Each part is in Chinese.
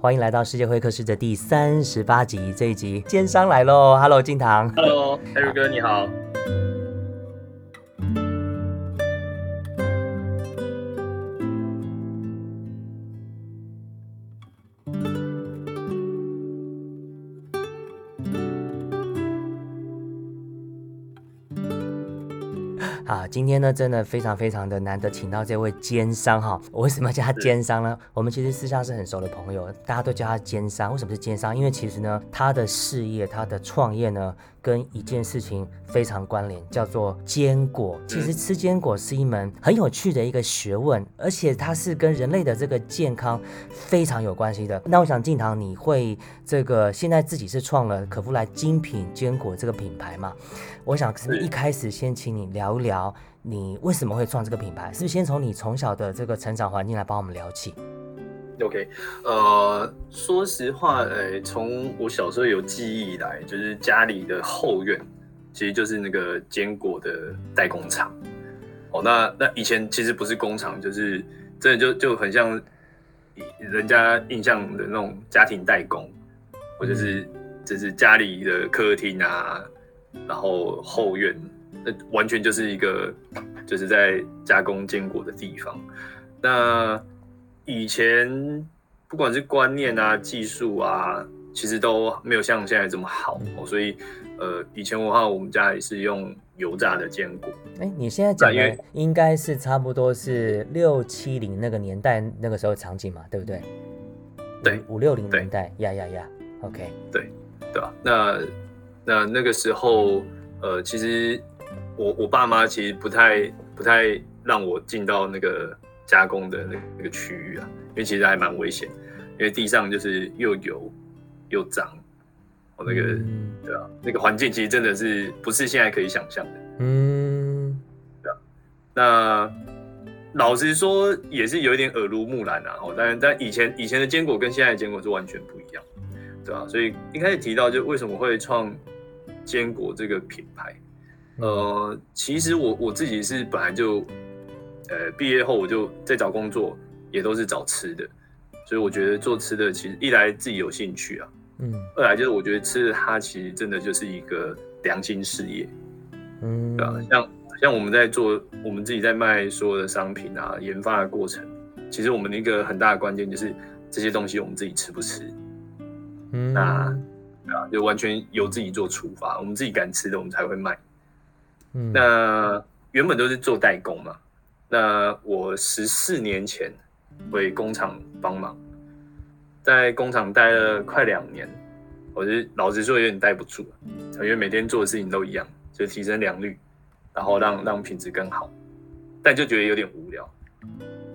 欢迎来到世界会客室的第三十八集，这一集奸商来喽！Hello，金堂。Hello，Harry 哥你好。今天呢，真的非常非常的难得，请到这位奸商哈。我为什么叫他奸商呢？我们其实私下是很熟的朋友，大家都叫他奸商。为什么是奸商？因为其实呢，他的事业、他的创业呢，跟一件事情非常关联，叫做坚果。其实吃坚果是一门很有趣的一个学问，而且它是跟人类的这个健康非常有关系的。那我想静堂，你会这个现在自己是创了可夫莱精品坚果这个品牌嘛？我想是不是一开始先请你聊一聊，你为什么会创这个品牌？是不是先从你从小的这个成长环境来帮我们聊起？OK，呃，说实话，呃，从我小时候有记忆以来，就是家里的后院，其实就是那个坚果的代工厂。哦，那那以前其实不是工厂，就是真的就就很像人家印象的那种家庭代工，或者是就是家里的客厅啊，然后后院，那完全就是一个就是在加工坚果的地方。那以前不管是观念啊、技术啊，其实都没有像现在这么好、哦，所以呃，以前的话，我们家也是用油炸的坚果。哎，你现在讲的应该是差不多是六七零那个年代那个时候场景嘛，对不对？对五六零年代，呀呀呀，OK，对对吧？那那那个时候，呃，其实我我爸妈其实不太不太让我进到那个加工的那个那个区域啊，因为其实还蛮危险，因为地上就是又油又脏，哦，那个、嗯对啊，那个环境其实真的是不是现在可以想象的。嗯，对啊那老实说，也是有一点耳濡目染啊。哦，但但以前以前的坚果跟现在的坚果是完全不一样，对啊、所以一开始提到就为什么会创坚果这个品牌，呃，其实我我自己是本来就，呃，毕业后我就在找工作，也都是找吃的，所以我觉得做吃的其实一来自己有兴趣啊，嗯。二来就是我觉得吃的它其实真的就是一个良心事业，嗯，对啊，像像我们在做我们自己在卖所有的商品啊，研发的过程，其实我们的一个很大的关键就是这些东西我们自己吃不吃，嗯，那对啊，就完全由自己做出发，我们自己敢吃的我们才会卖。嗯。那原本都是做代工嘛，那我十四年前回工厂帮忙，在工厂待了快两年，我就老实说有点待不住了，因为每天做的事情都一样，就提升良率，然后让让品质更好，但就觉得有点无聊，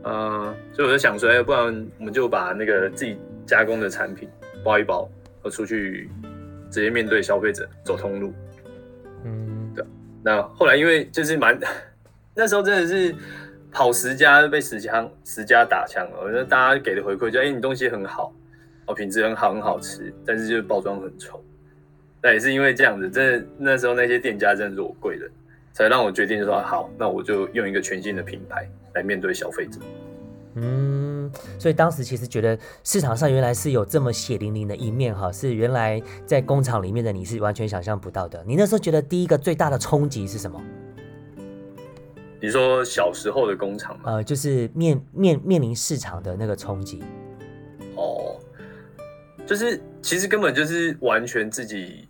呃，所以我就想说，哎，不然我们就把那个自己加工的产品包一包，我出去直接面对消费者，走通路。嗯。对那后来因为就是蛮，那时候真的是跑十家被十家十家打枪了，我觉得大家给的回馈就哎、你东西很好，哦品质很好很好吃，但是就是包装很丑。那也是因为这样子，真的那时候那些店家真的是我贵人，才让我决定说好，那我就用一个全新的品牌来面对消费者。嗯，所以当时其实觉得市场上原来是有这么血淋淋的一面哈，是原来在工厂里面的你是完全想象不到的。你那时候觉得第一个最大的冲击是什么？你说小时候的工厂嘛，呃，就是面面面临市场的那个冲击。哦，就是其实根本就是完全自己，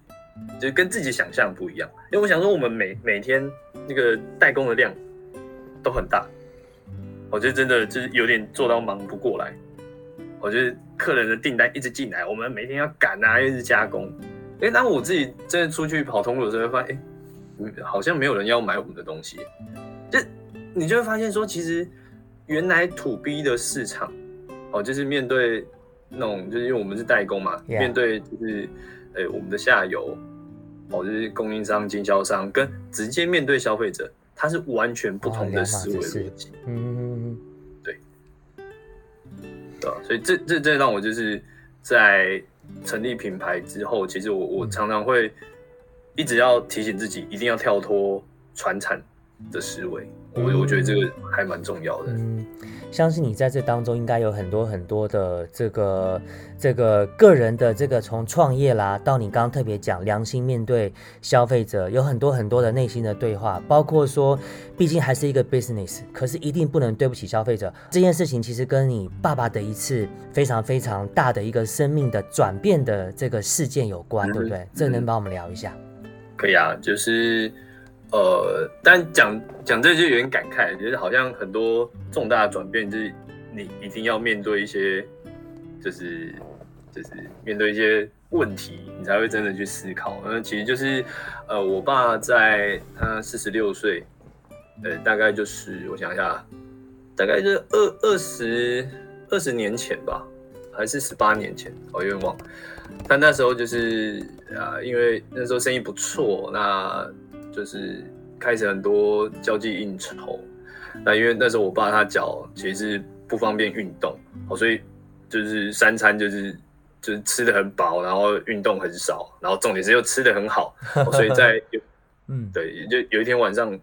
就是跟自己想象不一样。因为我想说，我们每每天那个代工的量都很大，我觉得真的就是有点做到忙不过来。我觉得客人的订单一直进来，我们每天要赶啊，一直加工。哎，当我自己真的出去跑通路的时候，会发现，好像没有人要买我们的东西。就你就会发现说，其实原来土 B 的市场，哦，就是面对那种，就是因为我们是代工嘛 Yeah 面对就是，呃，我们的下游，哦，就是供应商、经销商，跟直接面对消费者，它是完全不同的思维逻辑。嗯对啊？所以这这这让我就是在成立品牌之后，其实我我常常会一直要提醒自己，一定要跳脱传产的思维。我我觉得这个还蛮重要的。嗯，相信你在这当中应该有很多很多的这个这个个人的这个从创业啦，到你刚刚特别讲良心面对消费者，有很多很多的内心的对话，包括说，毕竟还是一个 business，可是一定不能对不起消费者。这件事情其实跟你爸爸的一次非常非常大的一个生命的转变的这个事件有关，对不对？这能帮我们聊一下？可以啊，就是。呃，但讲讲这就有点感慨，就是好像很多重大的转变，就是你一定要面对一些，就是就是面对一些问题，你才会真的去思考。那其实就是，呃，我爸在他四十六岁，呃，大概就是我想一下，大概是二二十二十年前吧，还是十八年前，我有点忘。但那时候就是啊，因为那时候生意不错，那。就是开始很多交际应酬，那因为那时候我爸他脚其实是不方便运动，哦，所以就是三餐就是就是吃的很饱，然后运动很少，然后重点是又吃的很好，所以在 嗯对，就有一天晚上，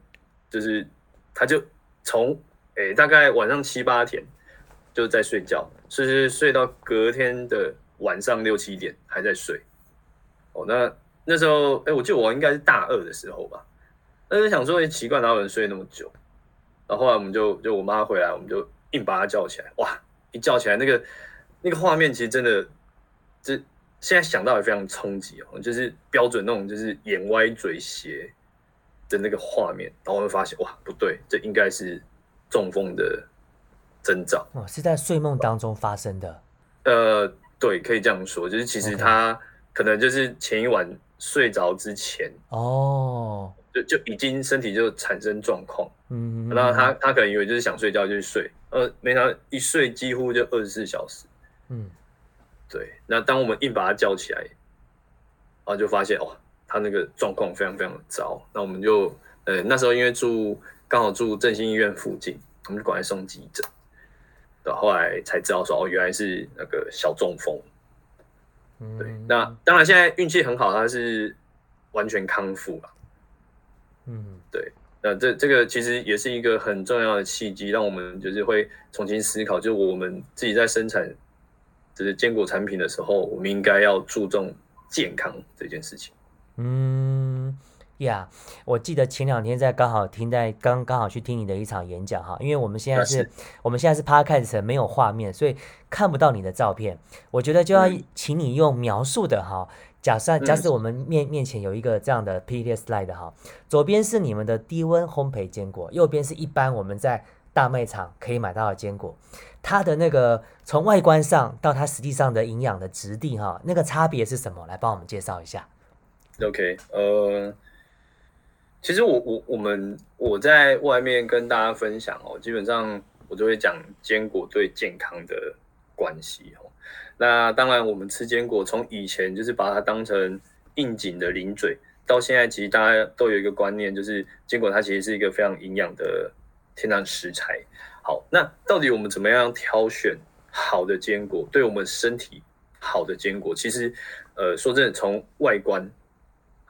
就是他就从诶大概晚上七八点就在睡觉，睡睡睡到隔天的晚上六七点还在睡，哦那。那时候，哎，我记得我应该是大二的时候吧。那就想说，奇怪，哪有人睡那么久？然后后来我们就，就我妈回来，我们就硬把他叫起来。哇，一叫起来，那个那个画面其实真的，这现在想到也非常冲击哦。就是标准那种，就是眼歪嘴斜的那个画面。然后我们发现，哇，不对，这应该是中风的征兆。哦，是在睡梦当中发生的。呃，对，可以这样说，就是其实他可能就是前一晚。睡着之前哦，就就已经身体就产生状况，嗯，那他他可能以为就是想睡觉就去睡，呃，没想到一睡几乎就二十四小时，嗯，对，那当我们硬把他叫起来，然后就发现哇，他那个状况非常非常的糟，那我们就呃那时候因为住刚好住振兴医院附近，我们就赶快送急诊，对，后来才知道说哦原来是那个小中风。对，那当然现在运气很好，他是完全康复了。嗯，对，那这这个其实也是一个很重要的契机，让我们就是会重新思考，就是我们自己在生产就是坚果产品的时候，我们应该要注重健康这件事情。嗯。呀，我记得前两天在刚好听在刚刚好去听你的一场演讲哈，因为我们现在是我们现在是 podcast 没有画面，所以看不到你的照片。我觉得就要请你用描述的哈，假设假设我们面面前有一个这样的 PPT slide 哈，左边是你们的低温烘焙坚果，右边是一般我们在大卖场可以买到的坚果，它的那个从外观上到它实际上的营养的质地哈，那个差别是什么？来帮我们介绍一下。OK，呃。其实我我我们我在外面跟大家分享哦，基本上我就会讲坚果对健康的关系哦。那当然，我们吃坚果从以前就是把它当成应景的零嘴，到现在其实大家都有一个观念，就是坚果它其实是一个非常营养的天然食材。好，那到底我们怎么样挑选好的坚果，对我们身体好的坚果？其实，呃，说真的，从外观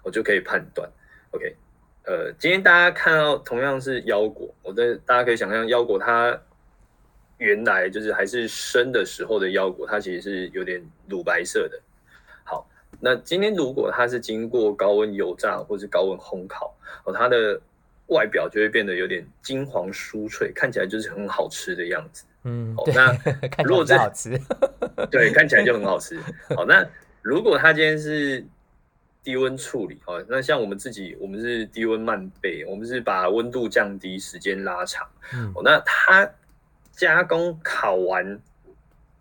我就可以判断。OK。呃，今天大家看到同样是腰果，我的大家可以想象腰果它原来就是还是生的时候的腰果，它其实是有点乳白色的。好，那今天如果它是经过高温油炸或是高温烘烤，哦，它的外表就会变得有点金黄酥脆，看起来就是很好吃的样子。嗯，那 如果这好吃，对，看起来就很好吃。好，那如果它今天是低温处理哦，那像我们自己，我们是低温慢焙，我们是把温度降低，时间拉长。嗯，那它加工烤完，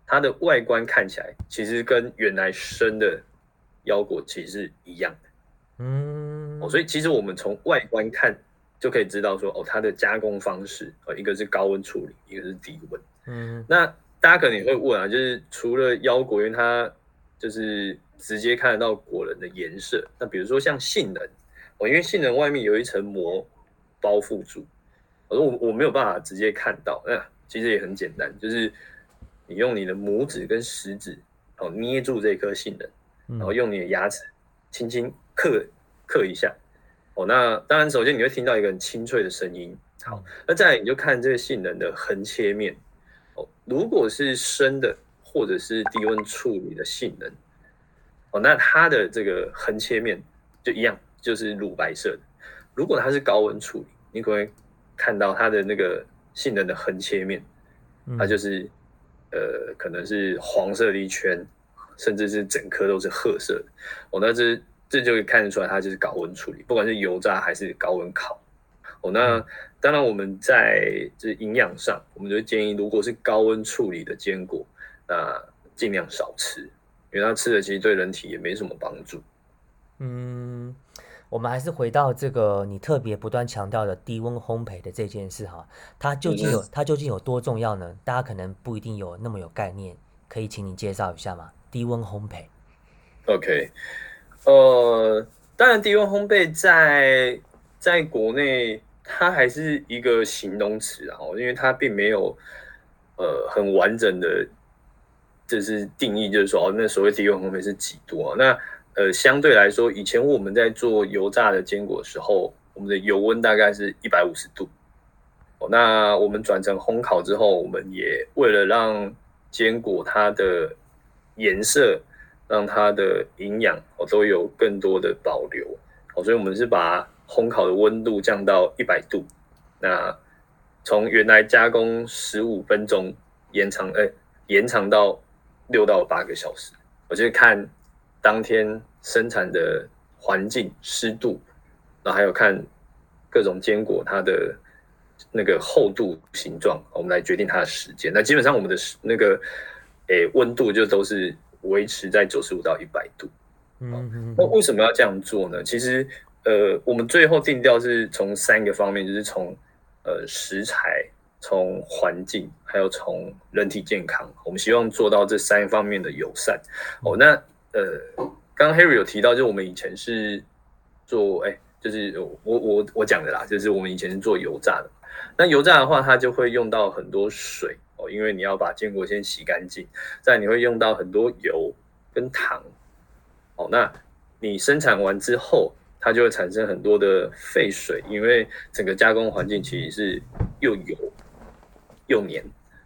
它的外观看起来其实跟原来生的腰果其实是一样的。嗯，哦，所以其实我们从外观看就可以知道说，哦，它的加工方式，哦，一个是高温处理，一个是低温。嗯，那大家可能也会问啊，就是除了腰果，因为它就是。直接看得到果仁的颜色。那比如说像杏仁，哦，因为杏仁外面有一层膜包覆住，我说我我没有办法直接看到。那其实也很简单，就是你用你的拇指跟食指，哦捏住这颗杏仁，嗯然后用你的牙齿轻轻刻刻一下。哦，那当然，首先你会听到一个很清脆的声音。好，那再来你就看这个杏仁的横切面。哦，如果是生的或者是低温处理的杏仁，哦，那它的这个横切面就一样，就是乳白色的。如果它是高温处理，你可能会看到它的那个杏仁的横切面，嗯它就是呃，可能是黄色的一圈，甚至是整颗都是褐色的。哦，那这这就可以看得出来，它就是高温处理，不管是油炸还是高温烤。哦，那当然我们在这营养上，我们就会建议，如果是高温处理的坚果，那尽量少吃，因为它吃的其实对人体也没什么帮助。嗯，我们还是回到这个你特别不断强调的低温烘焙的这件事哈，它究竟有它究竟有多重要呢？大家可能不一定有那么有概念，可以请你介绍一下吗？低温烘焙，OK，呃，当然低温烘焙在在国内它还是一个形容词啊，因为它并没有呃很完整的，就是定义，就是说哦，那所谓低温烘焙是几度啊？那呃，相对来说，以前我们在做油炸的坚果的时候，我们的油温大概是一百五十度。哦，那我们转成烘烤之后，我们也为了让坚果它的颜色让它的营养哦都有更多的保留哦，所以我们是把烘烤的温度降到一百度，那从原来加工十五分钟延长，哎、延长到六到八个小时，我就是看当天生产的环境、湿度，然后还有看各种坚果它的那个厚度、形状，我们来决定它的时间。那基本上我们的那个诶温度就都是维持在九十五到一百度。嗯嗯那为什么要这样做呢？其实，呃，我们最后定调是从三个方面，就是从呃食材、从环境，还有从人体健康，我们希望做到这三方面的友善。哦，那呃，刚刚 Harry 有提到，就我们以前是做，哎、就是我我我讲的啦，就是我们以前是做油炸的。那油炸的话，它就会用到很多水哦，因为你要把坚果先洗干净，再你会用到很多油跟糖。哦，那你生产完之后，它就会产生很多的废水，因为整个加工环境其实是又油又黏，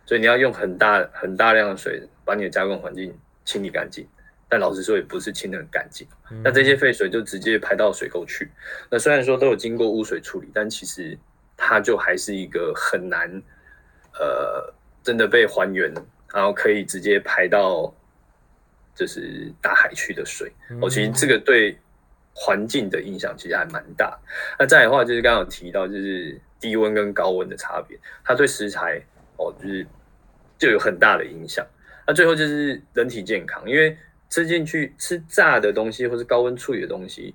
所以你要用很大很大量的水把你的加工环境清理干净。但老实说，也不是清的很干净。嗯那这些废水就直接排到水沟去。那虽然说都有经过污水处理，但其实它就还是一个很难，呃，真的被还原，然后可以直接排到就是大海去的水。哦，其实这个对环境的影响其实还蛮大。那再来的话，就是刚刚有提到，就是低温跟高温的差别，它对食材哦，就是就有很大的影响。那最后就是人体健康，因为吃进去吃炸的东西或是高温处理的东西，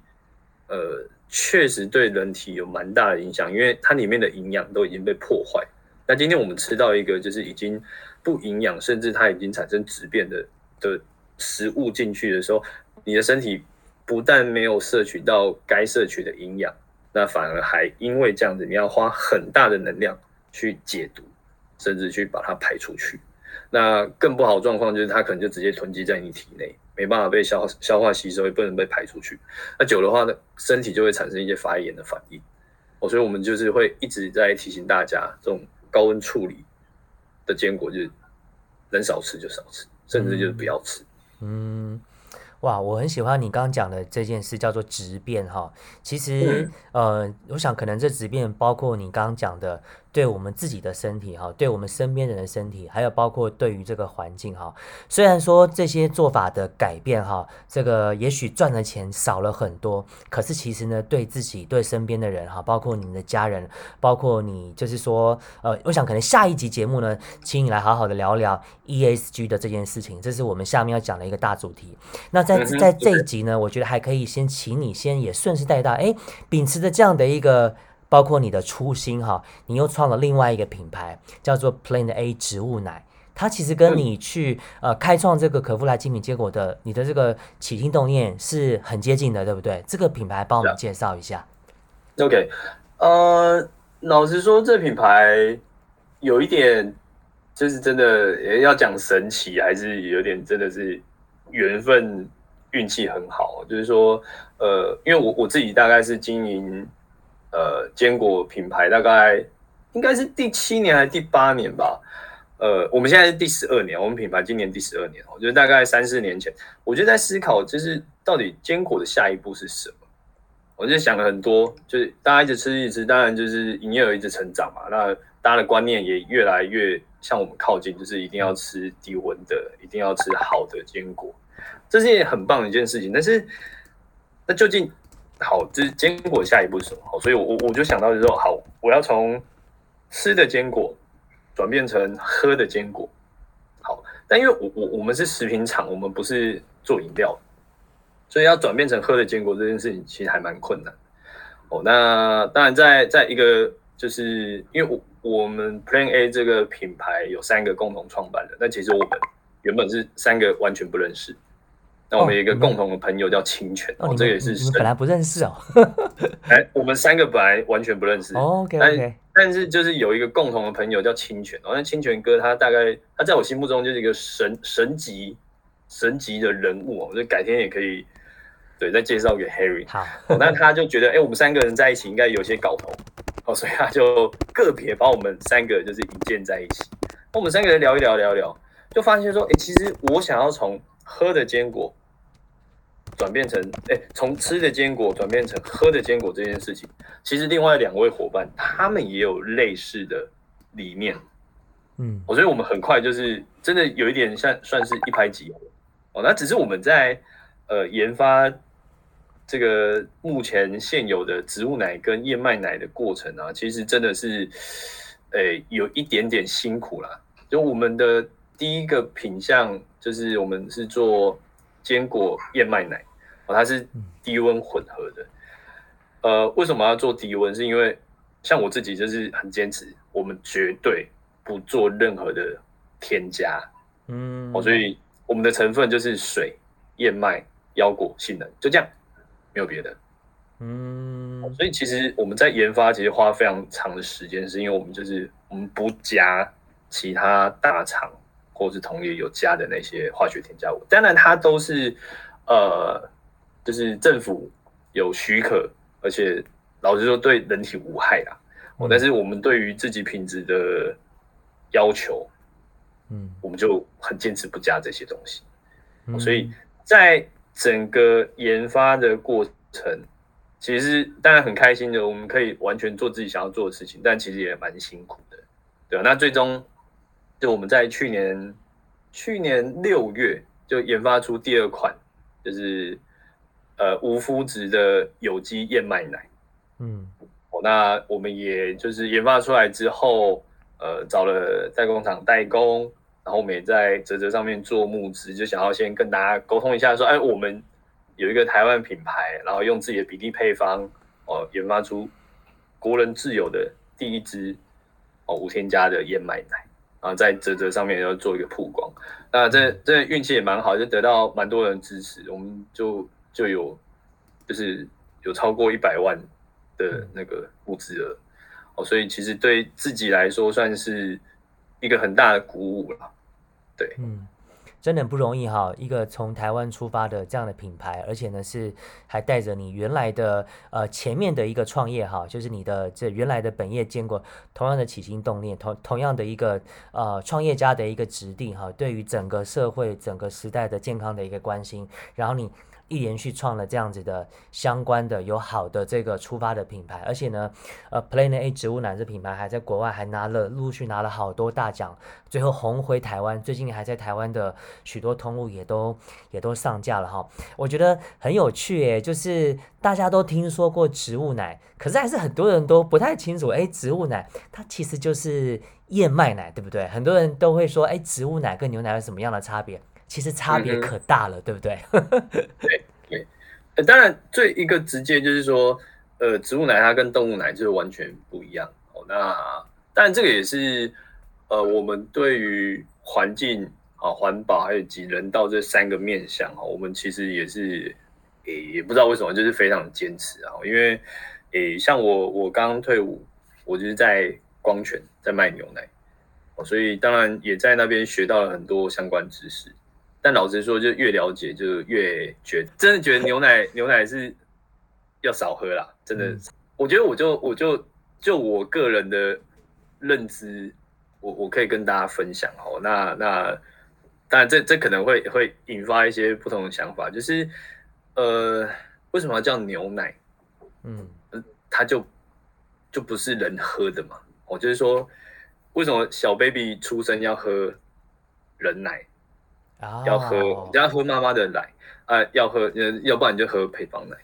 呃，确实对人体有蛮大的影响，因为它里面的营养都已经被破坏。那今天我们吃到一个就是已经不营养，甚至它已经产生质变的的食物进去的时候，你的身体不但没有摄取到该摄取的营养，那反而还因为这样子，你要花很大的能量去解毒，甚至去把它排出去。那更不好的状况就是它可能就直接囤积在你体内，没办法被消消化吸收，也不能被排出去。那久的话呢，身体就会产生一些发炎的反应。哦，所以我们就是会一直在提醒大家，这种高温处理的坚果就是能少吃就少吃，甚至就是不要吃。嗯，哇，我很喜欢你刚刚讲的这件事，叫做质变哈。其实，呃，我想可能这质变包括你刚刚讲的，对我们自己的身体哈，对我们身边人的身体，还有包括对于这个环境哈。虽然说这些做法的改变哈，这个也许赚的钱少了很多，可是其实呢，对自己、对身边的人哈，包括你的家人，包括你，就是说，呃，我想可能下一集节目呢，请你来好好的聊聊 ESG 的这件事情，这是我们下面要讲的一个大主题。那在在这一集呢，我觉得还可以先请你先也顺势带到，哎，秉持着这样的一个。包括你的初心哈，你又创了另外一个品牌，叫做 Plain A 植物奶。它其实跟你去呃开创这个可夫莱精品结果的你的这个起心动念是很接近的，对不对？这个品牌帮我们介绍一下。OK，呃，老实说，这品牌有一点，就是真的要讲神奇，还是有点真的是缘分运气很好，就是说，呃，因为我我自己大概是经营呃坚果品牌，大概应该是第七年还是第八年吧。呃，我们现在是第十二年，我们品牌今年第十二年，我觉得大概三四年前，我就在思考，就是到底坚果的下一步是什么？我就想了很多，就是大家一直吃一直吃，当然就是营业额一直成长嘛，那大家的观念也越来越向我们靠近，就是一定要吃低温的，一定要吃好的坚果，这是件很棒的一件事情。但是，那究竟好，就是坚果下一步是什么？所以，我我我就想到就是说，好，我要从吃的坚果。转变成喝的坚果，好，但因为我我我们是食品厂，我们不是做饮料，所以要转变成喝的坚果这件事情其实还蛮困难。哦，那当然在在一个就是因为我我们 Plan A 这个品牌有三个共同创办人，但其实我们原本是三个完全不认识。那我们有一个共同的朋友叫清泉，哦，这也是本来不认识哦。哎，我们三个本来完全不认识。OK OK。但是就是有一个共同的朋友叫清泉，哦，那清泉哥他大概他在我心目中就是一个神神级神级的人物哦，就改天也可以对再介绍给 Harry。好，那他就觉得哎，我们三个人在一起应该有些搞头，哦，所以他就个别把我们三个就是引荐在一起。我们三个人聊一聊聊一聊，就发现说，哎，其实我想要从喝的坚果。转变成哎，从吃的坚果转变成喝的坚果这件事情，其实另外两位伙伴他们也有类似的理念，嗯，我觉得我们很快就是真的有一点像算是一拍即合哦。那只是我们在呃研发这个目前现有的植物奶跟燕麦奶的过程啊，其实真的是诶有一点点辛苦啦。就我们的第一个品相就是我们是做坚果燕麦奶。它是低温混合的，呃，为什么要做低温？是因为像我自己就是很坚持，我们绝对不做任何的添加，嗯，哦，所以我们的成分就是水、燕麦、腰果、杏仁，就这样，没有别的，嗯，所以其实我们在研发其实花非常长的时间，是因为我们就是我们不加其他大厂或是同业有加的那些化学添加物，当然它都是呃。就是政府有许可，而且老实说对人体无害啦。哦，但是我们对于自己品质的要求，嗯，我们就很坚持不加这些东西。所以在整个研发的过程，其实当然很开心的，我们可以完全做自己想要做的事情，但其实也蛮辛苦的，对吧？那最终就我们在去年去年六月就研发出第二款，就是。呃，无麸质的有机燕麦奶，嗯，哦，那我们也就是研发出来之后，呃，找了代工厂代工，然后我们也在泽泽上面做募资，就想要先跟大家沟通一下，说，哎，我们有一个台湾品牌，然后用自己的比例配方，哦，研发出国人自有的第一支哦无添加的燕麦奶，然后在泽泽上面要做一个曝光，那这这运气也蛮好，就得到蛮多人支持，我们就。就有，就是有超过一百万的那个物资额哦，所以其实对自己来说算是一个很大的鼓舞了。对，嗯，真的很不容易哈，一个从台湾出发的这样的品牌，而且呢是还带着你原来的呃前面的一个创业哈，就是你的这原来的本业见过同样的起心动念，同同样的一个呃创业家的一个指定哈，对于整个社会整个时代的健康的一个关心，然后你。一连续创了这样子的相关的有好的这个出发的品牌，而且呢，呃，Plan A 植物奶这品牌还在国外还拿了陆续拿了好多大奖，最后红回台湾，最近还在台湾的许多通路也都也都上架了哈。我觉得很有趣诶，就是大家都听说过植物奶，可是还是很多人都不太清楚，哎，植物奶它其实就是燕麦奶，对不对？很多人都会说，哎，植物奶跟牛奶有什么样的差别？其实差别可大了，对不对？对对，呃，当然最一个直接就是说，呃，植物奶它跟动物奶就是完全不一样哦。那当然这个也是呃，我们对于环境啊、环保还有及人道这三个面向啊，我们其实也是诶，也不知道为什么就是非常坚持啊。因为诶，像我我刚刚退伍，我就是在光泉在卖牛奶哦，所以当然也在那边学到了很多相关知识。但老实说，就越了解就越觉得，真的觉得牛奶牛奶是要少喝啦。真的，我觉得我就我就就我个人的认知，我我可以跟大家分享哦。那那当然这这可能会会引发一些不同的想法，就是呃，为什么要叫牛奶？嗯，它就就不是人喝的嘛。我就是说，为什么小 baby 出生要喝人奶？要喝，要喝妈妈的奶啊，要喝，呃，要不然你就喝配方奶。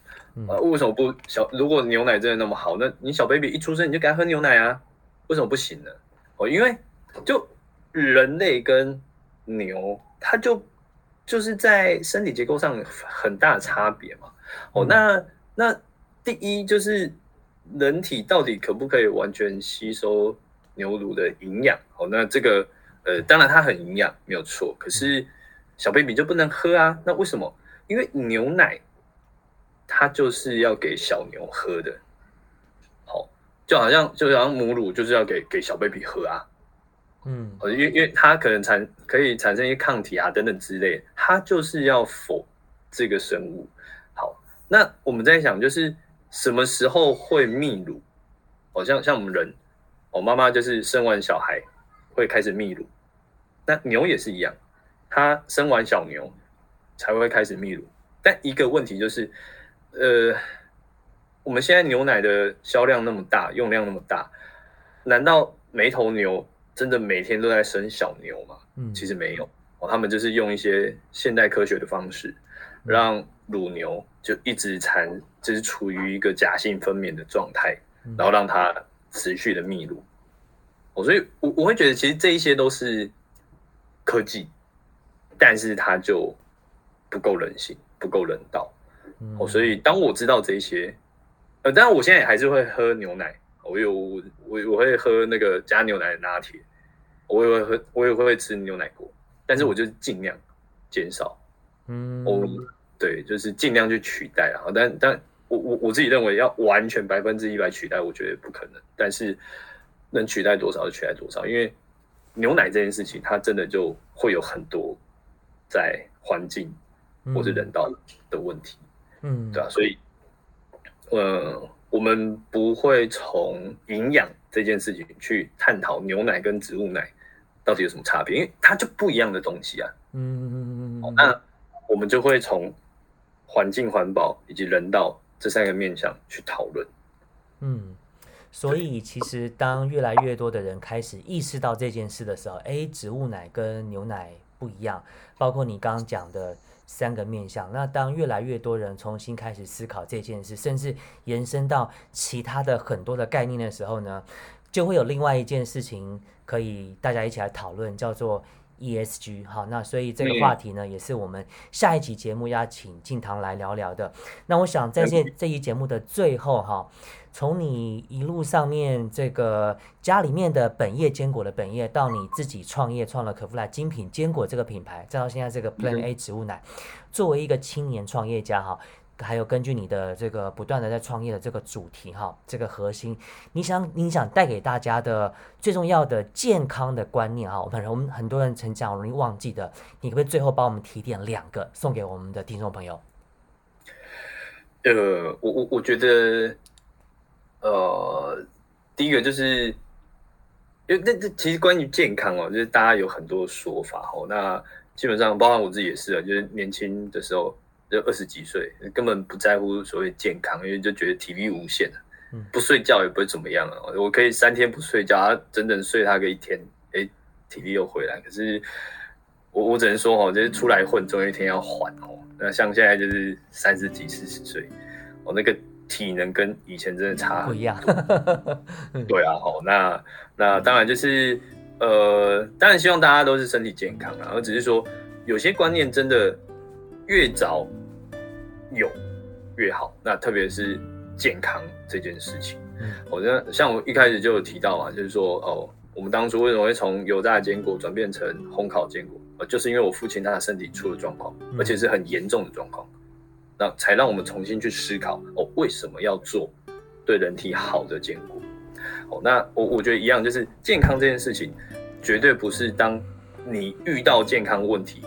啊，为什么不小？如果牛奶真的那么好，那你小 baby 一出生你就给他喝牛奶啊？为什么不行呢？哦，因为就人类跟牛，它就就是在身体结构上很大的差别嘛。哦，那那第一就是人体到底可不可以完全吸收牛乳的营养？哦，那这个呃，当然它很营养没有错，可是。小 baby 就不能喝啊？那为什么？因为牛奶它就是要给小牛喝的，好，就好像就好像母乳就是要给给小 baby 喝啊，嗯，因为因为它可能产可以产生一些抗体啊等等之类，它就是要否这个生物。好，那我们在想就是什么时候会泌乳？好像像我们人，我妈妈就是生完小孩会开始泌乳，那牛也是一样。它生完小牛才会开始泌乳，但一个问题就是，呃，我们现在牛奶的销量那么大，用量那么大，难道每头牛真的每天都在生小牛吗？嗯，其实没有哦，他们就是用一些现代科学的方式，让乳牛就一直产，就是处于一个假性分娩的状态，然后让它持续的泌乳。哦，所以我我会觉得，其实这一些都是科技。但是它就不够人性，不够人道哦。所以当我知道这些，呃，当然我现在也还是会喝牛奶，我有我我会喝那个加牛奶的拿铁，我也会喝，我也会吃牛奶锅，但是我就尽量减少。嗯，我对，就是尽量去取代啊。但但我我我自己认为要完全百分之一百取代，我觉得不可能。但是能取代多少就取代多少，因为牛奶这件事情，它真的就会有很多。在环境或是人道的问题，嗯，对啊，所以，呃，我们不会从营养这件事情去探讨牛奶跟植物奶到底有什么差别，因为它就不一样的东西啊。嗯嗯嗯嗯。那我们就会从环境环保以及人道这三个面向去讨论。嗯，所以其实当越来越多的人开始意识到这件事的时候，哎，植物奶跟牛奶。不一样，包括你刚刚讲的三个面向。那当越来越多人重新开始思考这件事，甚至延伸到其他的很多的概念的时候呢，就会有另外一件事情可以大家一起来讨论，叫做 ESG。好，那所以这个话题呢，也是我们下一期节目要请静堂来聊聊的。那我想在这这一节目的最后，哈。从你一路上面这个家里面的本业坚果的本业，到你自己创业创了可夫莱精品坚果这个品牌，再到现在这个 Plan A 植物奶，作为一个青年创业家哈，还有根据你的这个不断的在创业的这个主题哈，这个核心，你想你想带给大家的最重要的健康的观念哈，我们我们很多人成长容易忘记的，你可不可以最后帮我们提点两个送给我们的听众朋友？呃，我我我觉得。呃，第一个就是，因为那这其实关于健康哦，就是大家有很多说法哦。那基本上，包括我自己也是啊，就是年轻的时候就二十几岁，根本不在乎所谓健康，因为就觉得体力无限不睡觉也不会怎么样啊。我可以三天不睡觉，整整睡他个一天，哎，体力又回来。可是我我只能说哦，就是出来混，总有一天要还哦。那像现在就是三十几、四十岁，我那个。体能跟以前真的差不一样，对啊，好，那那当然就是，呃，当然希望大家都是身体健康啊，而只是说有些观念真的越早有越好，那特别是健康这件事情，我觉得像我一开始就有提到啊，就是说哦，我们当初为什么会从油炸坚果转变成烘烤坚果，呃，就是因为我父亲他的身体出了状况，而且是很严重的状况。那才让我们重新去思考哦，为什么要做对人体好的坚果？哦，那我我觉得一样，就是健康这件事情，绝对不是当你遇到健康问题，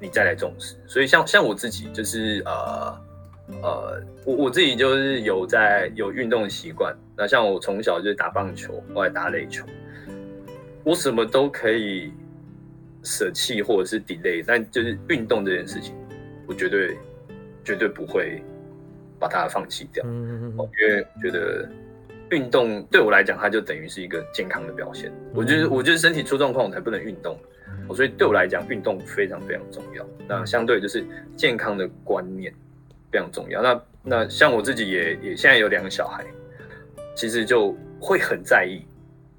你再来重视。所以像像我自己就是呃呃，我我自己就是有在有运动的习惯。那像我从小就是打棒球，后来打垒球，我什么都可以舍弃或者是 delay，但就是运动这件事情，我绝对绝对不会把它放弃掉。嗯嗯嗯，因为觉得。运动对我来讲，它就等于是一个健康的表现。我觉得，我觉得身体出状况我才不能运动，所以对我来讲，运动非常非常重要。那相对就是健康的观念非常重要。那那像我自己也也现在有两个小孩，其实就会很在意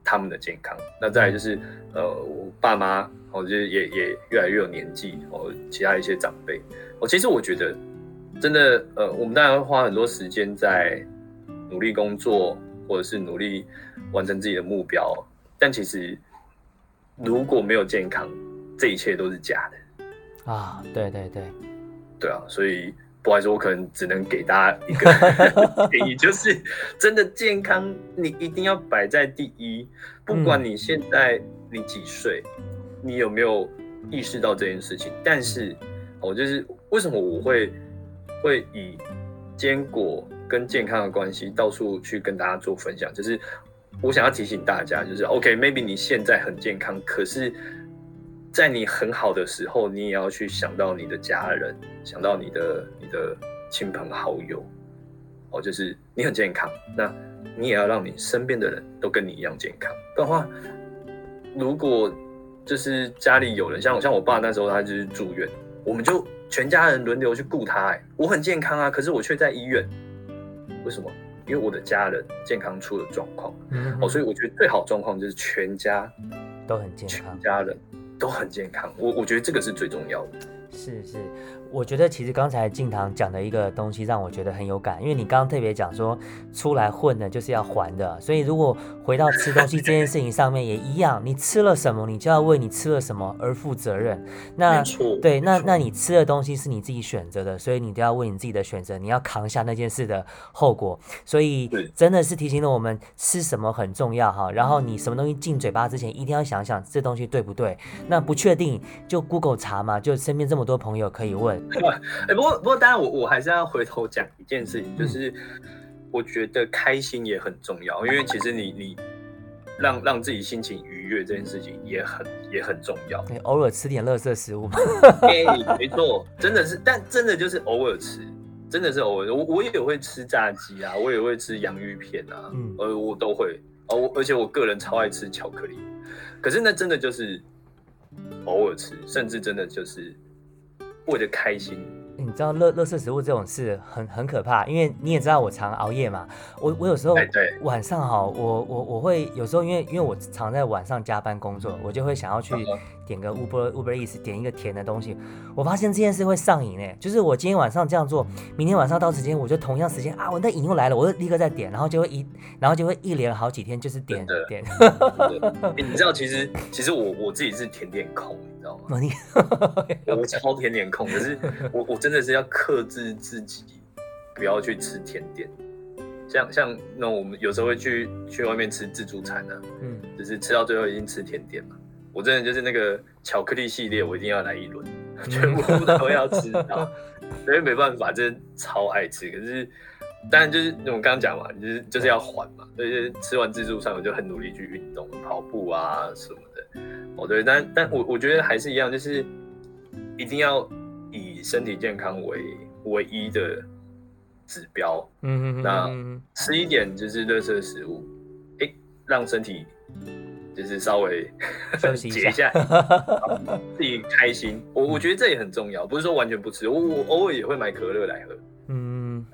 他们的健康。那再来就是呃，我爸妈，我觉得也也越来越有年纪，哦，其他一些长辈，我其实我觉得真的呃，我们当然会花很多时间在努力工作。或者是努力完成自己的目标，但其实如果没有健康，这一切都是假的啊！对对对，对啊，所以不好意思，我可能只能给大家一个建议，就是真的健康，你一定要摆在第一。不管你现在你几岁，你有没有意识到这件事情？但是，我就是为什么我会会以坚果。跟健康的关系，到处去跟大家做分享。就是我想要提醒大家，就是 OK，maybe 你现在很健康，可是，在你很好的时候，你也要去想到你的家人，想到你的你的亲朋好友。哦，就是你很健康，那你也要让你身边的人都跟你一样健康。不然的话，如果就是家里有人，像我像我爸那时候，他就是住院，我们就全家人轮流去顾他。哎，我很健康啊，可是我却在医院。为什么？因为我的家人健康出了状况，嗯哦，所以我觉得最好状况就是全家都很健康，全家人都很健康。我我觉得这个是最重要的。是是。我觉得其实刚才静堂讲的一个东西让我觉得很有感，因为你刚刚特别讲说出来混的就是要还的，所以如果回到吃东西这件事情上面也一样，你吃了什么，你就要为你吃了什么而负责任。那对，那那你吃的东西是你自己选择的，所以你都要为你自己的选择，你要扛下那件事的后果。所以真的是提醒了我们吃什么很重要哈。然后你什么东西进嘴巴之前，一定要想想这东西对不对。那不确定就 Google 查嘛，就身边这么多朋友可以问。哎，不过不过，当然我我还是要回头讲一件事情，就是我觉得开心也很重要，因为其实你你让让自己心情愉悦这件事情也很也很重要。你偶尔吃点垃圾食物，哎，没错，真的是，但真的就是偶尔吃，真的是偶尔。我我也会吃炸鸡啊，我也会吃洋芋片啊，呃，我都会。哦，我而且我个人超爱吃巧克力，可是那真的就是偶尔吃，甚至真的就是。为了开心，你知道乐乐色食物这种事很很可怕，因为你也知道我常熬夜嘛。我我有时候晚上哈，我我我会有时候因为因为我常在晚上加班工作，我就会想要去。点个 Uber Uber Eats，点一个甜的东西，我发现这件事会上瘾哎，就是我今天晚上这样做，明天晚上到时间我就同样时间啊，我那瘾又来了，我就立刻再点，然后就会一，然后就会一连好几天就是点点。你知道其实其实我我自己是甜点控，你知道吗？我超甜点控，可是我我真的是要克制自己，不要去吃甜点。像像那我们有时候会去去外面吃自助餐呢，嗯，就是吃到最后已经吃甜点嘛。我真的就是那个巧克力系列，我一定要来一轮，全部都要吃到，所以没办法，真的超爱吃。可是，当然就是我刚刚讲嘛，就是就是要缓嘛，所以吃完自助餐，我就很努力去运动，跑步啊什么的。哦，对，但但我我觉得还是一样，就是一定要以身体健康为唯一的指标。嗯嗯那吃一点就是热色食物，哎，让身体。就是稍微 解一下，自己开心。我我觉得这也很重要，不是说完全不吃。我我偶尔也会买可乐来喝，嗯，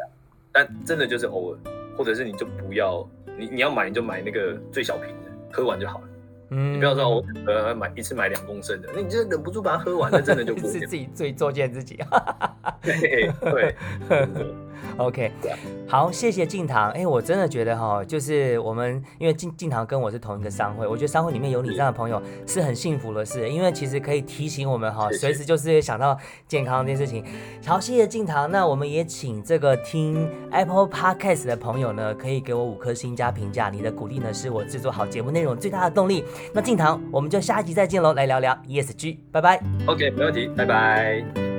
但真的就是偶尔，或者是你就不要，你你要买你就买那个最小瓶的，喝完就好了。嗯，你不要说我呃买一次买两公升的，那你就忍不住把它喝完，那真的就不 是自己最作践自己。对 对。OK，好，谢谢静堂。哎，我真的觉得哈，就是我们因为静静堂跟我是同一个商会，我觉得商会里面有你这样的朋友是很幸福的事，因为其实可以提醒我们哈，随时就是想到健康这件事情。好，谢谢静堂。那我们也请这个听 Apple Podcast 的朋友呢，可以给我五颗星加评价，你的鼓励呢是我制作好节目内容最大的动力。那静堂，我们就下一集再见喽，来聊聊 ESG，拜拜。OK，没问题，拜拜。